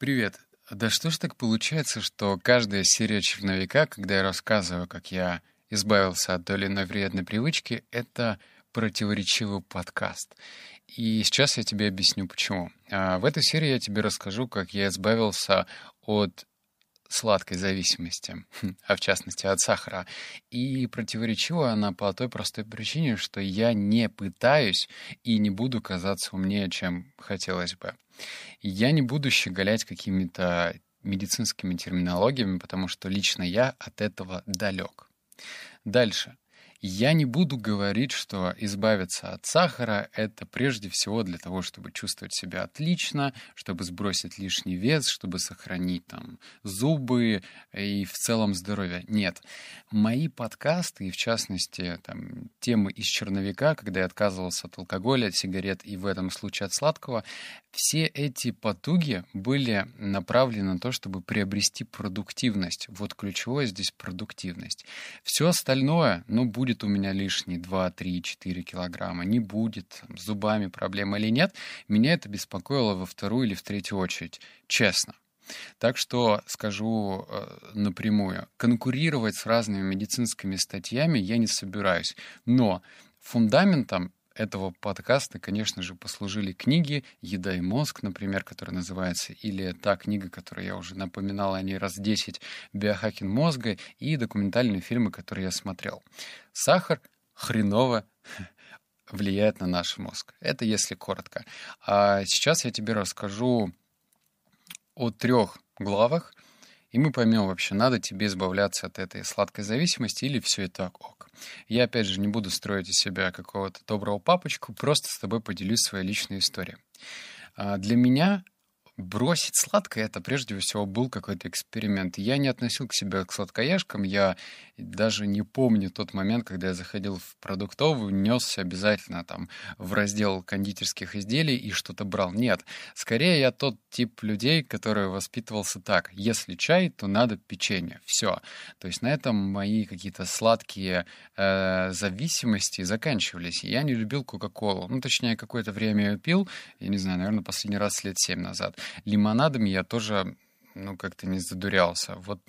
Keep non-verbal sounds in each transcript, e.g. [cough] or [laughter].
Привет. Да что ж так получается, что каждая серия черновика, когда я рассказываю, как я избавился от той или иной вредной привычки, это противоречивый подкаст. И сейчас я тебе объясню, почему. А в этой серии я тебе расскажу, как я избавился от сладкой зависимости, а в частности от сахара. И противоречива она по той простой причине, что я не пытаюсь и не буду казаться умнее, чем хотелось бы. Я не буду щеголять какими-то медицинскими терминологиями, потому что лично я от этого далек. Дальше. Я не буду говорить, что избавиться от сахара — это прежде всего для того, чтобы чувствовать себя отлично, чтобы сбросить лишний вес, чтобы сохранить там зубы и в целом здоровье. Нет. Мои подкасты, и в частности там, темы из черновика, когда я отказывался от алкоголя, от сигарет и в этом случае от сладкого, все эти потуги были направлены на то, чтобы приобрести продуктивность. Вот ключевое здесь продуктивность. Все остальное, ну, будет у меня лишние 2, 3, 4 килограмма, не будет, с зубами проблема или нет, меня это беспокоило во вторую или в третью очередь, честно. Так что скажу э, напрямую, конкурировать с разными медицинскими статьями я не собираюсь. Но фундаментом этого подкаста, конечно же, послужили книги «Еда и мозг», например, которая называется, или та книга, которую я уже напоминал о ней раз 10, «Биохакинг мозга», и документальные фильмы, которые я смотрел. Сахар хреново [laughs] влияет на наш мозг. Это если коротко. А сейчас я тебе расскажу о трех главах, и мы поймем вообще, надо тебе избавляться от этой сладкой зависимости или все это ок. Я, опять же, не буду строить из себя какого-то доброго папочку, просто с тобой поделюсь своей личной историей. А, для меня бросить сладкое, это прежде всего был какой-то эксперимент. Я не относил к себе к сладкоежкам, я даже не помню тот момент, когда я заходил в продуктовую, несся обязательно там в раздел кондитерских изделий и что-то брал. Нет, скорее я тот тип людей, который воспитывался так. Если чай, то надо печенье. Все. То есть на этом мои какие-то сладкие э, зависимости заканчивались. Я не любил Кока-Колу. Ну, точнее, какое-то время я пил, я не знаю, наверное, последний раз лет семь назад. Лимонадами я тоже, ну, как-то не задурялся. Вот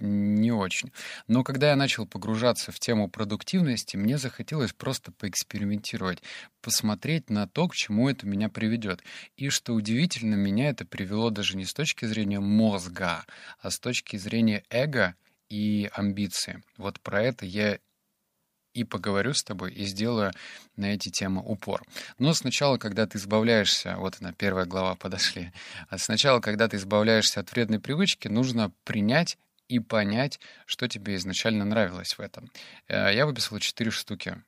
не очень. Но когда я начал погружаться в тему продуктивности, мне захотелось просто поэкспериментировать, посмотреть на то, к чему это меня приведет. И что удивительно, меня это привело даже не с точки зрения мозга, а с точки зрения эго и амбиции. Вот про это я и поговорю с тобой, и сделаю на эти темы упор. Но сначала, когда ты избавляешься, вот она, первая глава, подошли. А сначала, когда ты избавляешься от вредной привычки, нужно принять и понять, что тебе изначально нравилось в этом. Э, я выписал четыре штуки.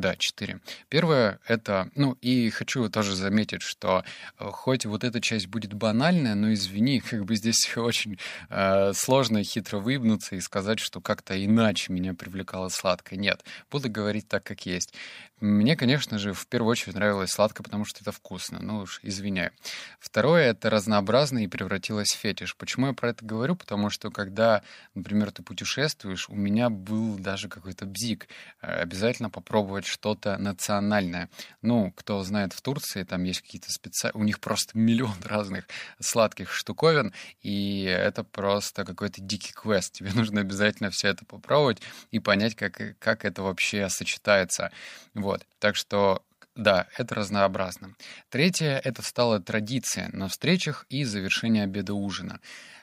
Да, четыре. Первое — это... Ну, и хочу тоже заметить, что э, хоть вот эта часть будет банальная, но извини, [laughs] как бы здесь [laughs] очень э, сложно и хитро выебнуться и сказать, что как-то иначе меня привлекало сладкое. Нет, буду говорить так, как есть. Мне, конечно же, в первую очередь нравилось сладкое, потому что это вкусно. Ну уж, извиняю. Второе — это разнообразно и превратилось в фетиш. Почему я про это говорю? Потому что когда, например, ты путешествуешь, у меня был даже какой-то бзик. Э, обязательно попробовать что-то национальное. Ну, кто знает, в Турции там есть какие-то специальные... У них просто [laughs] миллион разных сладких штуковин, и это просто какой-то дикий квест. Тебе [laughs] нужно обязательно все это попробовать и понять, как, как это вообще сочетается. Вот. Так что да, это разнообразно. Третье — это стала традиция на встречах и завершение обеда-ужина.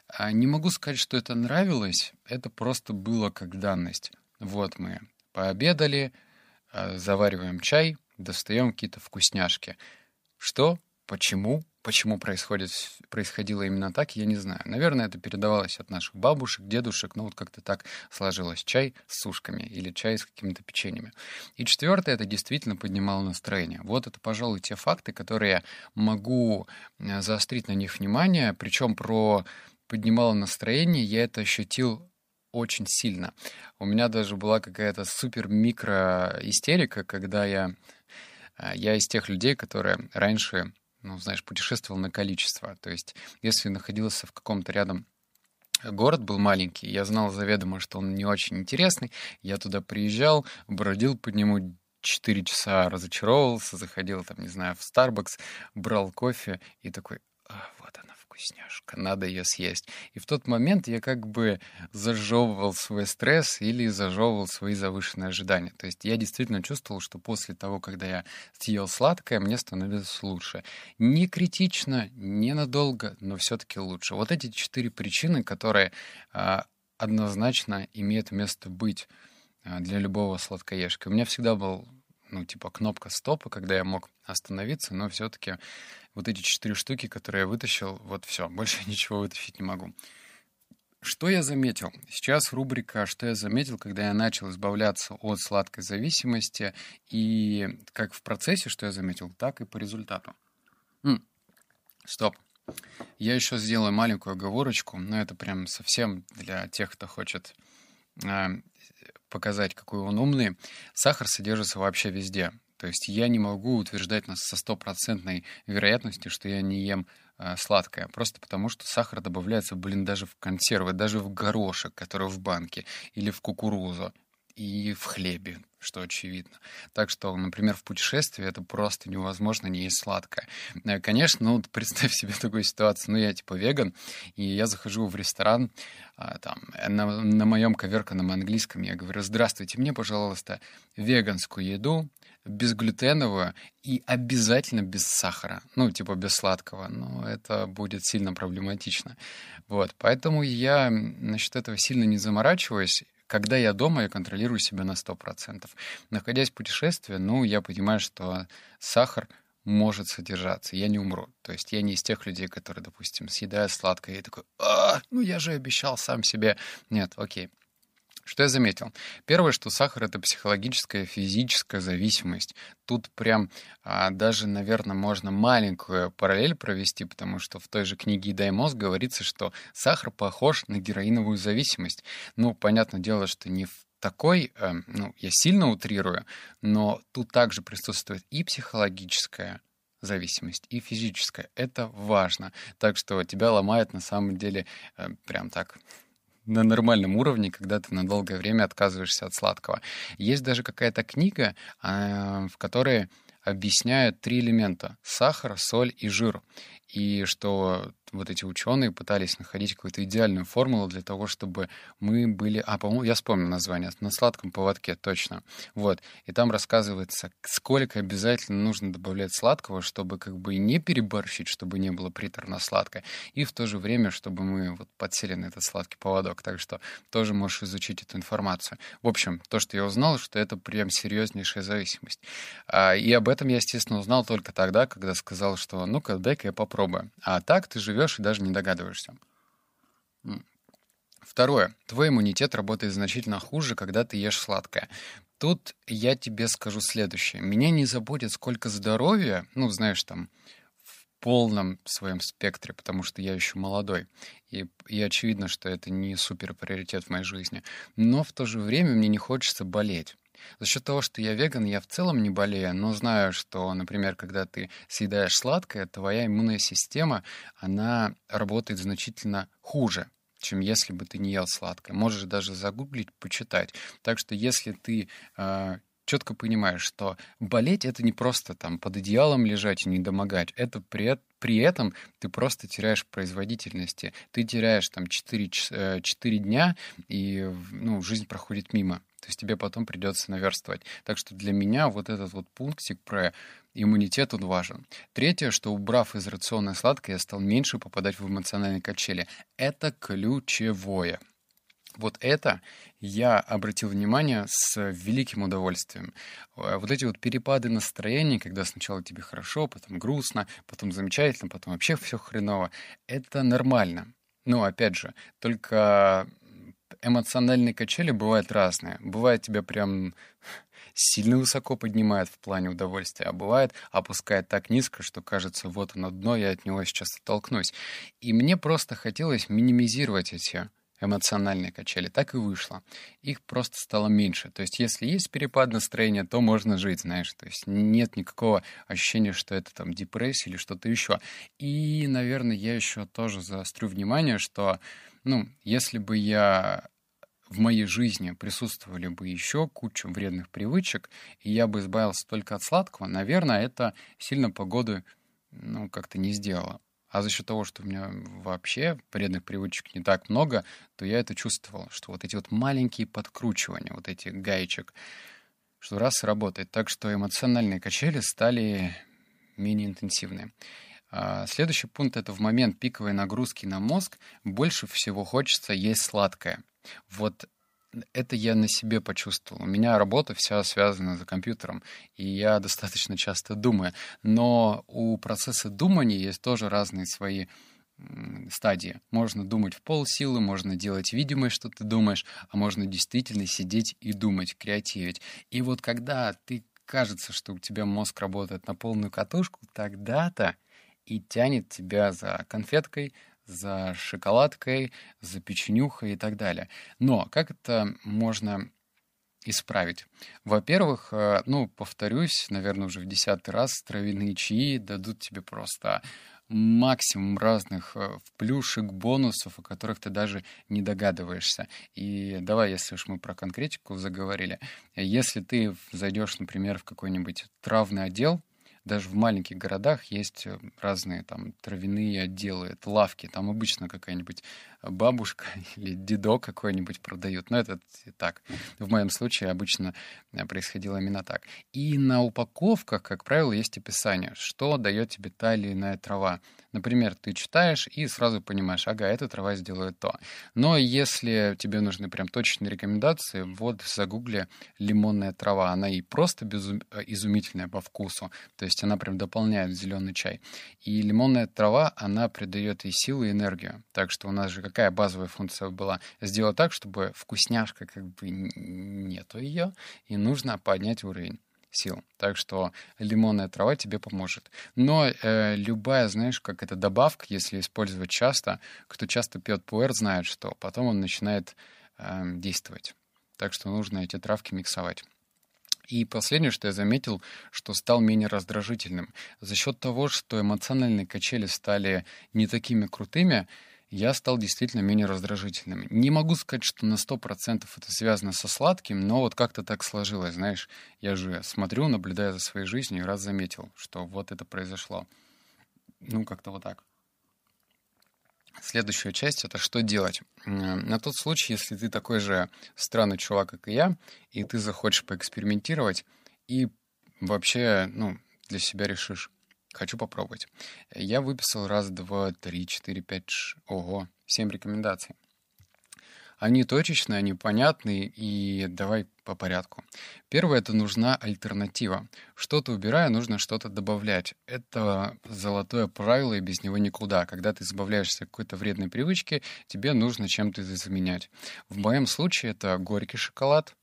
А не могу сказать, что это нравилось, это просто было как данность. Вот мы пообедали, завариваем чай, достаем какие-то вкусняшки. Что? Почему? Почему происходит, происходило именно так, я не знаю. Наверное, это передавалось от наших бабушек, дедушек, ну вот как-то так сложилось. Чай с сушками или чай с какими-то печеньями. И четвертое, это действительно поднимало настроение. Вот это, пожалуй, те факты, которые могу э, заострить на них внимание. Причем про поднимало настроение я это ощутил очень сильно. У меня даже была какая-то супер-микро истерика, когда я... Э, я из тех людей, которые раньше ну, знаешь, путешествовал на количество. То есть, если находился в каком-то рядом город был маленький, я знал заведомо, что он не очень интересный, я туда приезжал, бродил по нему 4 часа, разочаровывался, заходил там, не знаю, в Starbucks, брал кофе и такой, а, вот она вкусняшка, надо ее съесть. И в тот момент я как бы зажевывал свой стресс или зажевывал свои завышенные ожидания. То есть я действительно чувствовал, что после того, когда я съел сладкое, мне становилось лучше. Не критично, не надолго, но все-таки лучше. Вот эти четыре причины, которые а, однозначно имеют место быть а, для любого сладкоежки. У меня всегда был ну, типа кнопка стопа, когда я мог остановиться, но все-таки вот эти четыре штуки, которые я вытащил, вот все, [laughs] больше ничего вытащить не могу. Что я заметил? Сейчас рубрика «Что я заметил, когда я начал избавляться от сладкой зависимости» и как в процессе, что я заметил, так и по результату. М-м, стоп. Я еще сделаю маленькую оговорочку, но это прям совсем для тех, кто хочет э, показать, какой он умный. Сахар содержится вообще везде. То есть я не могу утверждать со стопроцентной вероятностью, что я не ем э, сладкое, просто потому что сахар добавляется, блин, даже в консервы, даже в горошек, который в банке, или в кукурузу, и в хлебе, что очевидно. Так что, например, в путешествии это просто невозможно не есть сладкое. Э, конечно, ну, представь себе такую ситуацию. Ну, я типа веган, и я захожу в ресторан, а, там, на, на моем коверканном английском я говорю, здравствуйте, мне, пожалуйста, веганскую еду, безглютеновую и обязательно без сахара. Ну, типа без сладкого. Но это будет сильно проблематично. Вот. Поэтому я насчет этого сильно не заморачиваюсь. Когда я дома, я контролирую себя на 100%. Находясь в путешествии, ну, я понимаю, что сахар может содержаться, я не умру. То есть я не из тех людей, которые, допустим, съедают сладкое и такой, а, ну я же обещал сам себе. Нет, окей, что я заметил? Первое, что сахар — это психологическая, физическая зависимость. Тут прям а, даже, наверное, можно маленькую параллель провести, потому что в той же книге «Дай мозг» говорится, что сахар похож на героиновую зависимость. Ну, понятное дело, что не в такой, э, ну, я сильно утрирую, но тут также присутствует и психологическая зависимость, и физическая. Это важно. Так что тебя ломает на самом деле э, прям так на нормальном уровне, когда ты на долгое время отказываешься от сладкого. Есть даже какая-то книга, а, в которой объясняют три элемента — сахар, соль и жир. И что вот эти ученые пытались находить какую-то идеальную формулу для того, чтобы мы были... А, по-моему, я вспомнил название. «На сладком поводке», точно. Вот. И там рассказывается, сколько обязательно нужно добавлять сладкого, чтобы как бы не переборщить, чтобы не было приторно-сладко, и в то же время, чтобы мы вот подсели на этот сладкий поводок. Так что тоже можешь изучить эту информацию. В общем, то, что я узнал, что это прям серьезнейшая зависимость. А, и об этом я, естественно, узнал только тогда, когда сказал, что ну-ка, дай-ка я попробую. А так ты живешь и даже не догадываешься. Второе. Твой иммунитет работает значительно хуже, когда ты ешь сладкое. Тут я тебе скажу следующее. Меня не заботит, сколько здоровья, ну, знаешь, там, в полном своем спектре, потому что я еще молодой. И, и очевидно, что это не супер приоритет в моей жизни. Но в то же время мне не хочется болеть. За счет того, что я веган, я в целом не болею, но знаю, что, например, когда ты съедаешь сладкое, твоя иммунная система, она работает значительно хуже чем если бы ты не ел сладкое. Можешь даже загуглить, почитать. Так что если ты э, четко понимаешь, что болеть это не просто там под одеялом лежать и не домогать, это при, при этом ты просто теряешь производительности. Ты теряешь там 4, 4 э, дня, и ну, жизнь проходит мимо. То есть тебе потом придется наверстывать. Так что для меня вот этот вот пунктик про иммунитет он важен. Третье, что убрав из рациона сладкое, я стал меньше попадать в эмоциональные качели. Это ключевое. Вот это я обратил внимание с великим удовольствием. Э, вот эти вот перепады настроения, когда сначала тебе хорошо, потом грустно, потом замечательно, потом вообще все хреново, это нормально. Но, опять же, только эмоциональные качели бывают разные. Бывает тебя прям сильно высоко поднимает в плане удовольствия, а бывает опускает так низко, что кажется, вот оно дно, я от него сейчас оттолкнусь. И мне просто хотелось минимизировать эти эмоциональные качели. Так и вышло. Их просто стало меньше. То есть, если есть перепад настроения, то можно жить, знаешь. То есть, нет никакого ощущения, что это там депрессия или что-то еще. И, наверное, я еще тоже заострю внимание, что, ну, если бы я в моей жизни присутствовали бы еще куча вредных привычек, и я бы избавился только от сладкого, наверное, это сильно погоду ну, как-то не сделало. А за счет того, что у меня вообще вредных привычек не так много, то я это чувствовал, что вот эти вот маленькие подкручивания, вот эти гаечек, что раз работает. Так что эмоциональные качели стали менее интенсивные. А следующий пункт — это в момент пиковой нагрузки на мозг больше всего хочется есть сладкое. Вот это я на себе почувствовал. У меня работа вся связана за компьютером, и я достаточно часто думаю. Но у процесса думания есть тоже разные свои стадии. Можно думать в полсилы, можно делать видимое, что ты думаешь, а можно действительно сидеть и думать, креативить. И вот когда ты кажется, что у тебя мозг работает на полную катушку, тогда-то и тянет тебя за конфеткой, за шоколадкой, за печенюхой и так далее. Но как это можно исправить? Во-первых, э, ну, повторюсь, наверное, уже в десятый раз, травяные чаи дадут тебе просто максимум разных э, плюшек, бонусов, о которых ты даже не догадываешься. И давай, если уж мы про конкретику заговорили, если ты зайдешь, например, в какой-нибудь травный отдел, даже в маленьких городах есть э, разные там травяные отделы, это лавки, там обычно какая-нибудь бабушка [laughs] или дедок какой-нибудь продают. Но это так. В моем случае обычно э, происходило именно так. И на упаковках, как правило, есть описание, что дает тебе та или иная трава. Например, ты читаешь и сразу понимаешь, ага, эта трава сделает то. Но если тебе нужны прям точные рекомендации, вот в загугле лимонная трава. Она и просто безум... Э, изумительная по вкусу. То есть она прям дополняет зеленый чай. И лимонная трава, она придает и силу, и энергию. Так что у нас же какая базовая функция была? Сделать так, чтобы вкусняшка как бы нету ее, и нужно поднять уровень сил. Так что лимонная трава тебе поможет. Но э, любая, знаешь, как это добавка, если использовать часто, кто часто пьет пуэр, знает, что потом он начинает э, действовать. Так что нужно эти травки миксовать. И последнее, что я заметил, что стал менее раздражительным. За счет того, что эмоциональные качели стали не такими крутыми, я стал действительно менее раздражительным. Не могу сказать, что на 100% это связано со сладким, но вот как-то так сложилось, знаешь. Я же смотрю, наблюдая за своей жизнью, раз заметил, что вот это произошло. Ну, как-то вот так. Следующая часть — это что делать. На тот случай, если ты такой же странный чувак, как и я, и ты захочешь поэкспериментировать, и вообще, ну, для себя решишь, Хочу попробовать. Я выписал раз, два, три, четыре, пять, ш... ого, семь рекомендаций. Они точечные, они понятные, и давай по порядку. Первое — это нужна альтернатива. Что-то убирая, нужно что-то добавлять. Это золотое правило, и без него никуда. Когда ты избавляешься от какой-то вредной привычки, тебе нужно чем-то это заменять. В моем случае это горький шоколад,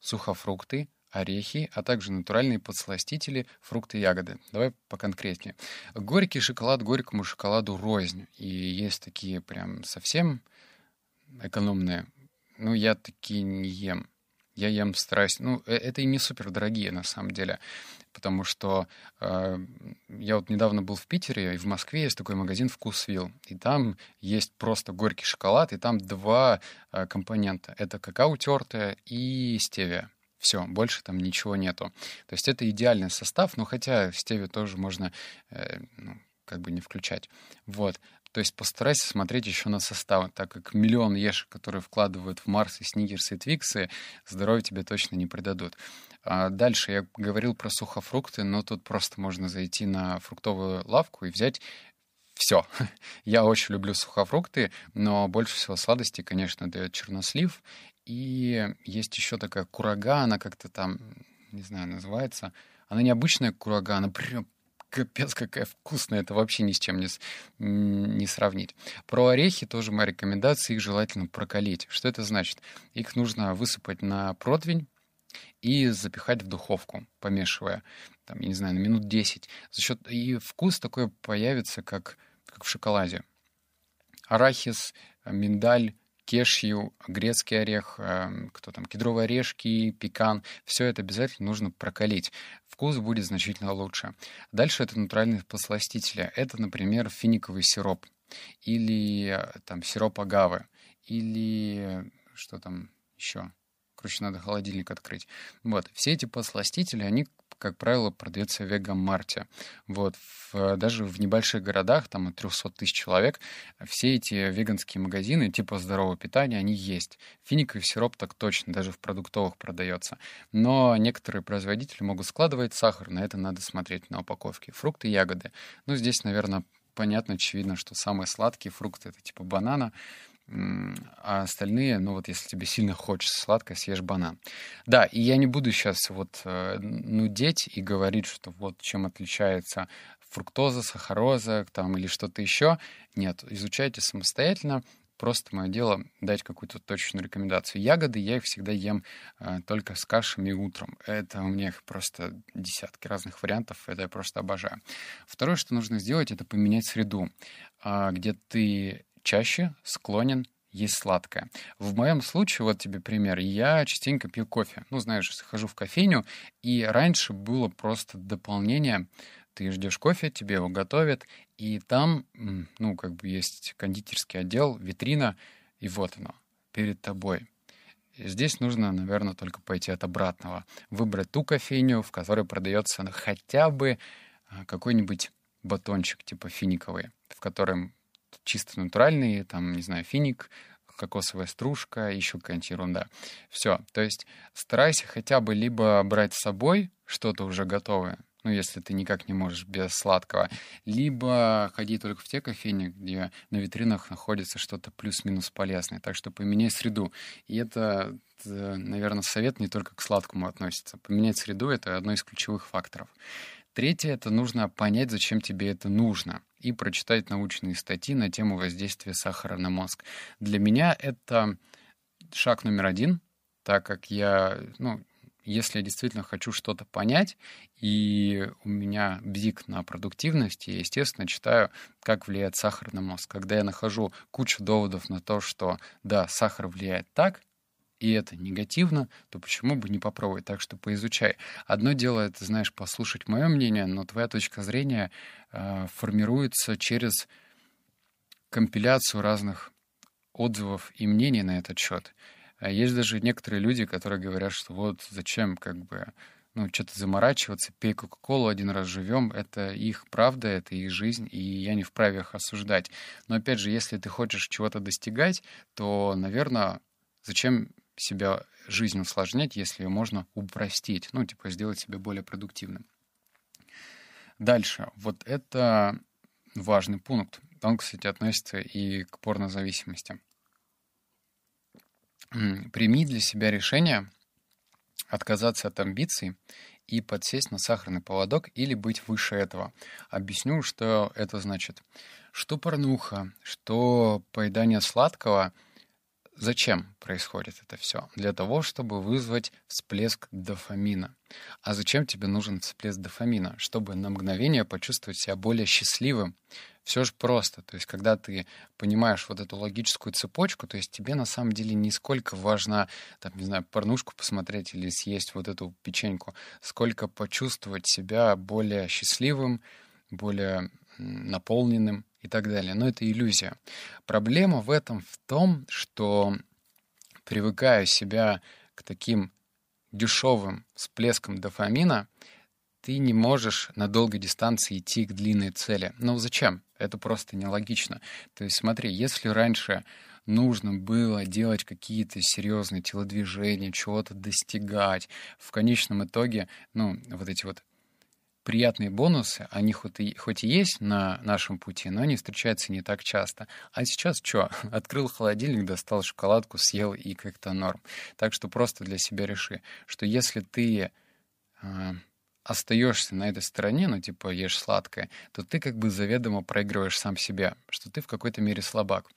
сухофрукты, орехи, а также натуральные подсластители, фрукты и ягоды. Давай поконкретнее. Горький шоколад горькому шоколаду рознь. И есть такие прям совсем экономные. Ну, я такие не ем. Я ем стараюсь. Ну, э, это и не супер дорогие на самом деле. Потому что э, я вот недавно был в Питере, и в Москве есть такой магазин «Вкусвилл». И там есть просто горький шоколад, и там два э, компонента. Это какао тертое и стевия. Все, больше там ничего нету. То есть это идеальный состав, но хотя в тоже можно э, ну, как бы не включать. Вот. То есть постарайся смотреть еще на состав, так как миллион еш, которые вкладывают в Марс и Сникерсы и Твиксы, здоровье тебе точно не придадут. А дальше я говорил про сухофрукты, но тут просто можно зайти на фруктовую лавку и взять все. [laughs] Я очень люблю сухофрукты, но больше всего сладости, конечно, дает чернослив и есть еще такая курага, она как-то там, не знаю, называется. Она необычная курага, она прям капец какая вкусная, это вообще ни с чем не, не сравнить. Про орехи тоже моя рекомендация, их желательно прокалить. Что это значит? Их нужно высыпать на противень и запихать в духовку, помешивая, там, я не знаю, на минут 10. За счет... И вкус такой появится, как, как в шоколаде. Арахис, миндаль, кешью, грецкий орех, эм, кто там, кедровые орешки, пекан. Все это обязательно нужно прокалить. Вкус будет значительно лучше. Дальше это натуральные посластители. Это, например, финиковый сироп или э, там сироп агавы или что там еще? Короче, надо холодильник открыть. Вот, все эти посластители, они как правило, продается в Вегамарте. Вот. В, даже в небольших городах, там от 300 тысяч человек, все эти веганские магазины типа здорового питания, они есть. Финиковый сироп так точно, даже в продуктовых продается. Но некоторые производители могут складывать сахар, на это надо смотреть на упаковке. Фрукты, ягоды. Ну, здесь, наверное, понятно, очевидно, что самые сладкие фрукты — это типа банана, а остальные, ну вот если тебе сильно хочется сладкое, съешь банан. Да, и я не буду сейчас вот э, нудеть и говорить, что вот чем отличается фруктоза, сахароза там, или что-то еще. Нет, изучайте самостоятельно. Просто мое дело дать какую-то точную рекомендацию. Ягоды я их всегда ем э, только с кашами утром. Это у меня их просто десятки разных вариантов. Это я просто обожаю. Второе, что нужно сделать, это поменять среду, э, где ты чаще склонен есть сладкое. В моем случае, вот тебе пример, я частенько пью кофе. Ну, знаешь, хожу в кофейню, и раньше было просто дополнение. Ты ждешь кофе, тебе его готовят, и там, ну, как бы есть кондитерский отдел, витрина, и вот оно, перед тобой. Здесь нужно, наверное, только пойти от обратного. Выбрать ту кофейню, в которой продается хотя бы а, какой-нибудь батончик типа финиковый, в котором чисто натуральные, там, не знаю, финик, кокосовая стружка, еще какая-нибудь ерунда. Все. То есть старайся хотя бы либо брать с собой что-то уже готовое, ну, если ты никак не можешь без сладкого, либо ходи только в те кофейни, где на витринах находится что-то плюс-минус полезное. Так что поменяй среду. И это, наверное, совет не только к сладкому относится. Поменять среду — это одно из ключевых факторов. Третье — это нужно понять, зачем тебе это нужно, и прочитать научные статьи на тему воздействия сахара на мозг. Для меня это шаг номер один, так как я, ну, если я действительно хочу что-то понять, и у меня бзик на продуктивность, я, естественно, читаю, как влияет сахар на мозг. Когда я нахожу кучу доводов на то, что да, сахар влияет так, и это негативно, то почему бы не попробовать? Так что поизучай. Одно дело, это, знаешь, послушать мое мнение, но твоя точка зрения э, формируется через компиляцию разных отзывов и мнений на этот счет. А есть даже некоторые люди, которые говорят, что вот зачем как бы ну, что-то заморачиваться, пей Кока-Колу, один раз живем, это их правда, это их жизнь, и я не вправе их осуждать. Но опять же, если ты хочешь чего-то достигать, то, наверное, зачем себя жизнь усложнять, если ее можно упростить, ну, типа сделать себя более продуктивным. Дальше. Вот это важный пункт. Он, кстати, относится и к порнозависимости. Прими для себя решение отказаться от амбиций и подсесть на сахарный поводок или быть выше этого. Объясню, что это значит. Что порнуха, что поедание сладкого — Зачем происходит это все? Для того, чтобы вызвать всплеск дофамина. А зачем тебе нужен всплеск дофамина? Чтобы на мгновение почувствовать себя более счастливым. Все же просто. То есть, когда ты понимаешь вот эту логическую цепочку, то есть тебе на самом деле не сколько важно, там, не знаю, порнушку посмотреть или съесть вот эту печеньку, сколько почувствовать себя более счастливым, более наполненным, и так далее. Но это иллюзия. Проблема в этом в том, что привыкая себя к таким дешевым всплескам дофамина, ты не можешь на долгой дистанции идти к длинной цели. Ну зачем? Это просто нелогично. То есть смотри, если раньше нужно было делать какие-то серьезные телодвижения, чего-то достигать, в конечном итоге, ну, вот эти вот приятные бонусы, они хоть и, хоть и есть на нашем пути, но они встречаются не так часто. А сейчас что? [laughs] Открыл холодильник, достал шоколадку, съел и как-то норм. Так что просто для себя реши, что если ты э, остаешься на этой стороне, ну типа ешь сладкое, то ты как бы заведомо проигрываешь сам себя, что ты в какой-то мере слабак.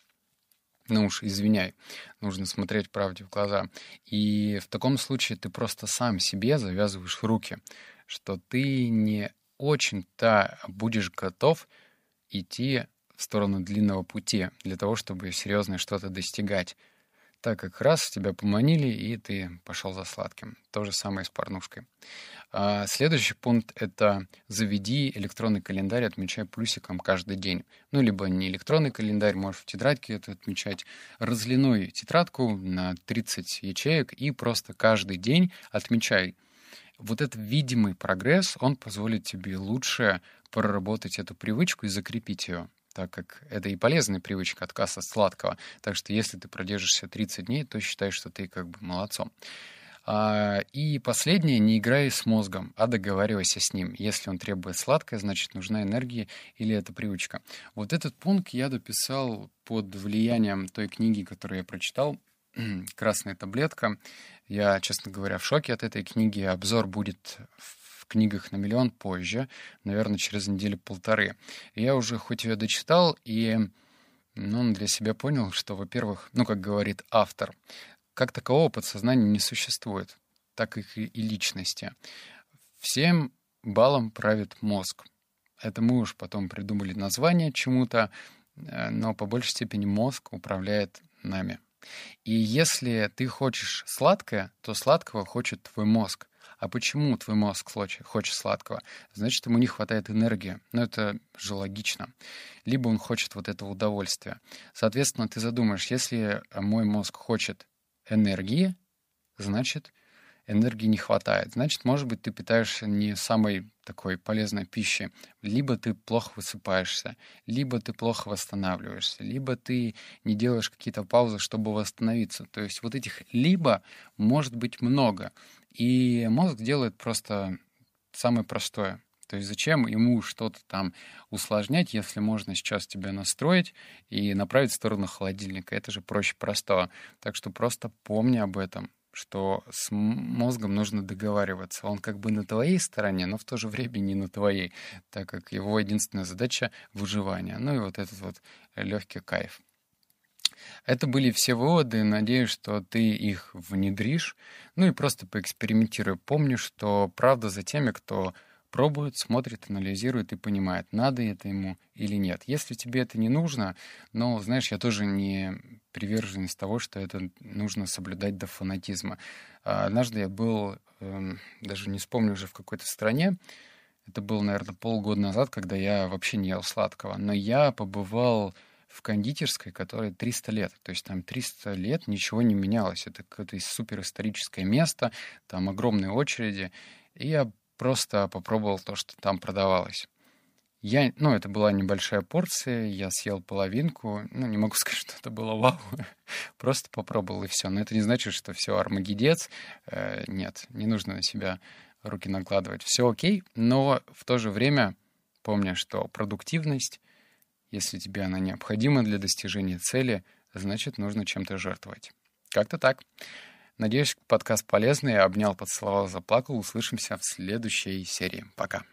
Ну уж, извиняй, нужно смотреть правде в глаза. И в таком случае ты просто сам себе завязываешь руки что ты не очень-то будешь готов идти в сторону длинного пути для того, чтобы серьезно что-то достигать. так как раз тебя поманили, и ты пошел за сладким. То же самое с порнушкой. А следующий пункт — это заведи электронный календарь, отмечай плюсиком каждый день. Ну, либо не электронный календарь, можешь в тетрадке это отмечать. Разлинуй тетрадку на 30 ячеек и просто каждый день отмечай. Вот этот видимый прогресс, он позволит тебе лучше проработать эту привычку и закрепить ее так как это и полезная привычка отказ от сладкого. Так что если ты продержишься 30 дней, то считай, что ты как бы молодцом. А, и последнее, не играй с мозгом, а договаривайся с ним. Если он требует сладкое, значит нужна энергия или это привычка. Вот этот пункт я дописал под влиянием той книги, которую я прочитал, [clears throat] «Красная таблетка». Я, честно говоря, в шоке от этой книги. Обзор будет в книгах на миллион позже, наверное, через неделю полторы. я уже хоть ее дочитал и ну, для себя понял, что, во-первых, ну, как говорит автор, как такового подсознания не существует, так их и, и личности. Всем балом правит мозг. Это мы уж потом придумали название чему-то, э, но по большей степени мозг управляет нами. И если ты хочешь сладкое, то сладкого хочет твой мозг. А почему твой мозг хочет сладкого? Значит, ему не хватает энергии. Ну, это же логично. Либо он хочет вот этого удовольствия. Соответственно, ты задумаешь, если мой мозг хочет энергии, значит, энергии не хватает. Значит, может быть, ты питаешься не самой такой полезной пищей. Либо ты плохо высыпаешься, либо ты плохо восстанавливаешься, либо ты не делаешь какие-то паузы, чтобы восстановиться. То есть вот этих «либо» может быть много. И мозг делает просто самое простое. То есть зачем ему что-то там усложнять, если можно сейчас тебя настроить и направить в сторону холодильника? Это же проще простого. Так что просто помни об этом что с мозгом нужно договариваться. Он как бы на твоей стороне, но в то же время не на твоей, так как его единственная задача — выживание. Ну и вот этот вот легкий кайф. Это были все выводы. Надеюсь, что ты их внедришь. Ну и просто поэкспериментируй. Помни, что правда за теми, кто пробует, смотрит, анализирует и понимает, надо это ему или нет. Если тебе это не нужно, но, знаешь, я тоже не приверженец того, что это нужно соблюдать до фанатизма. А однажды я был, эм, даже не вспомню уже в какой-то стране, это было, наверное, полгода назад, когда я вообще не ел сладкого, но я побывал в кондитерской, которой 300 лет. То есть там 300 лет ничего не менялось. Это какое-то суперисторическое место, там огромные очереди. И я просто попробовал то, что там продавалось. Я, ну, это была небольшая порция, я съел половинку. Ну, не могу [laughs] сказать, что это было вау. [laughs] Просто попробовал и все. Но это не значит, что все армагедец. Э, нет, не нужно на себя руки накладывать. Все окей, но в то же время помни, что продуктивность, если тебе она необходима для достижения цели, значит, нужно чем-то жертвовать. Как-то так. Надеюсь, подкаст полезный. Обнял, поцеловал, заплакал. Услышимся в следующей серии. Пока.